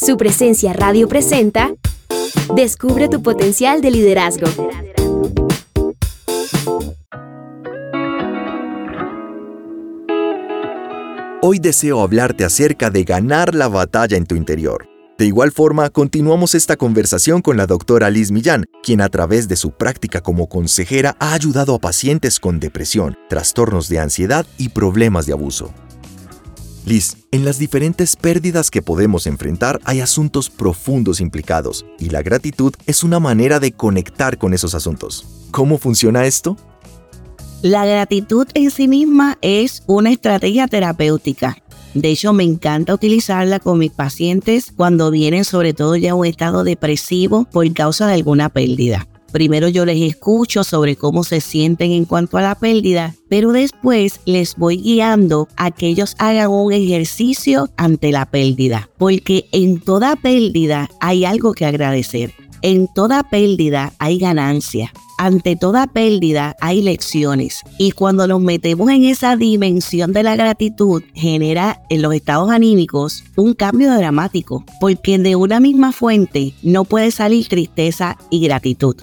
Su presencia radio presenta Descubre tu potencial de liderazgo. Hoy deseo hablarte acerca de ganar la batalla en tu interior. De igual forma, continuamos esta conversación con la doctora Liz Millán, quien a través de su práctica como consejera ha ayudado a pacientes con depresión, trastornos de ansiedad y problemas de abuso. Liz, en las diferentes pérdidas que podemos enfrentar hay asuntos profundos implicados, y la gratitud es una manera de conectar con esos asuntos. ¿Cómo funciona esto? La gratitud en sí misma es una estrategia terapéutica de hecho, me encanta utilizarla con mis pacientes cuando vienen sobre todo ya a un estado depresivo por causa de alguna pérdida. Primero yo les escucho sobre cómo se sienten en cuanto a la pérdida, pero después les voy guiando a que ellos hagan un ejercicio ante la pérdida, porque en toda pérdida hay algo que agradecer. En toda pérdida hay ganancia ante toda pérdida hay lecciones y cuando nos metemos en esa dimensión de la gratitud genera en los estados anímicos un cambio dramático porque de una misma fuente no puede salir tristeza y gratitud.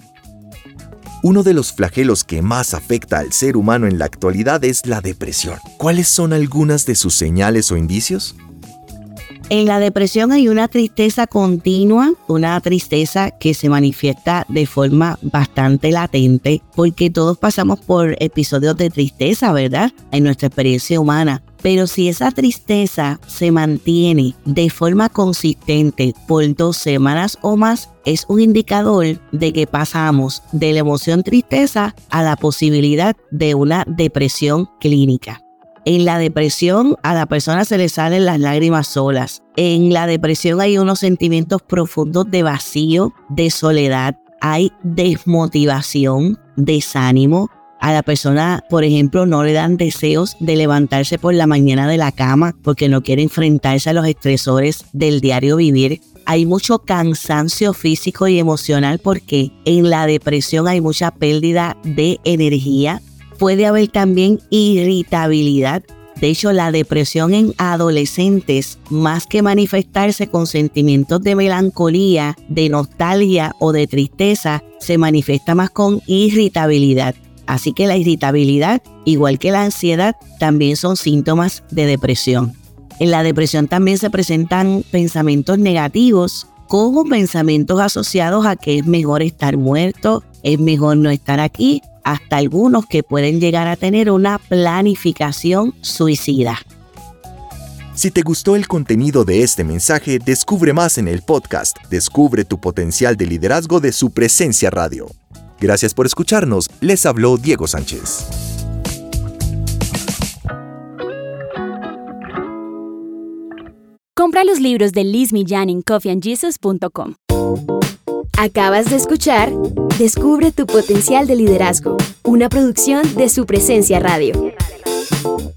Uno de los flagelos que más afecta al ser humano en la actualidad es la depresión. ¿Cuáles son algunas de sus señales o indicios? En la depresión hay una tristeza continua, una tristeza que se manifiesta de forma bastante latente, porque todos pasamos por episodios de tristeza, ¿verdad? En nuestra experiencia humana. Pero si esa tristeza se mantiene de forma consistente por dos semanas o más, es un indicador de que pasamos de la emoción tristeza a la posibilidad de una depresión clínica. En la depresión a la persona se le salen las lágrimas solas. En la depresión hay unos sentimientos profundos de vacío, de soledad, hay desmotivación, desánimo. A la persona, por ejemplo, no le dan deseos de levantarse por la mañana de la cama porque no quiere enfrentarse a los estresores del diario vivir. Hay mucho cansancio físico y emocional porque en la depresión hay mucha pérdida de energía, puede haber también irritabilidad. De hecho, la depresión en adolescentes, más que manifestarse con sentimientos de melancolía, de nostalgia o de tristeza, se manifiesta más con irritabilidad. Así que la irritabilidad, igual que la ansiedad, también son síntomas de depresión. En la depresión también se presentan pensamientos negativos, como pensamientos asociados a que es mejor estar muerto, es mejor no estar aquí hasta algunos que pueden llegar a tener una planificación suicida. Si te gustó el contenido de este mensaje, descubre más en el podcast Descubre tu potencial de liderazgo de su presencia radio. Gracias por escucharnos, les habló Diego Sánchez. Compra los libros de Liz Millán en coffeeandjesus.com. Acabas de escuchar Descubre tu potencial de liderazgo, una producción de su presencia radio.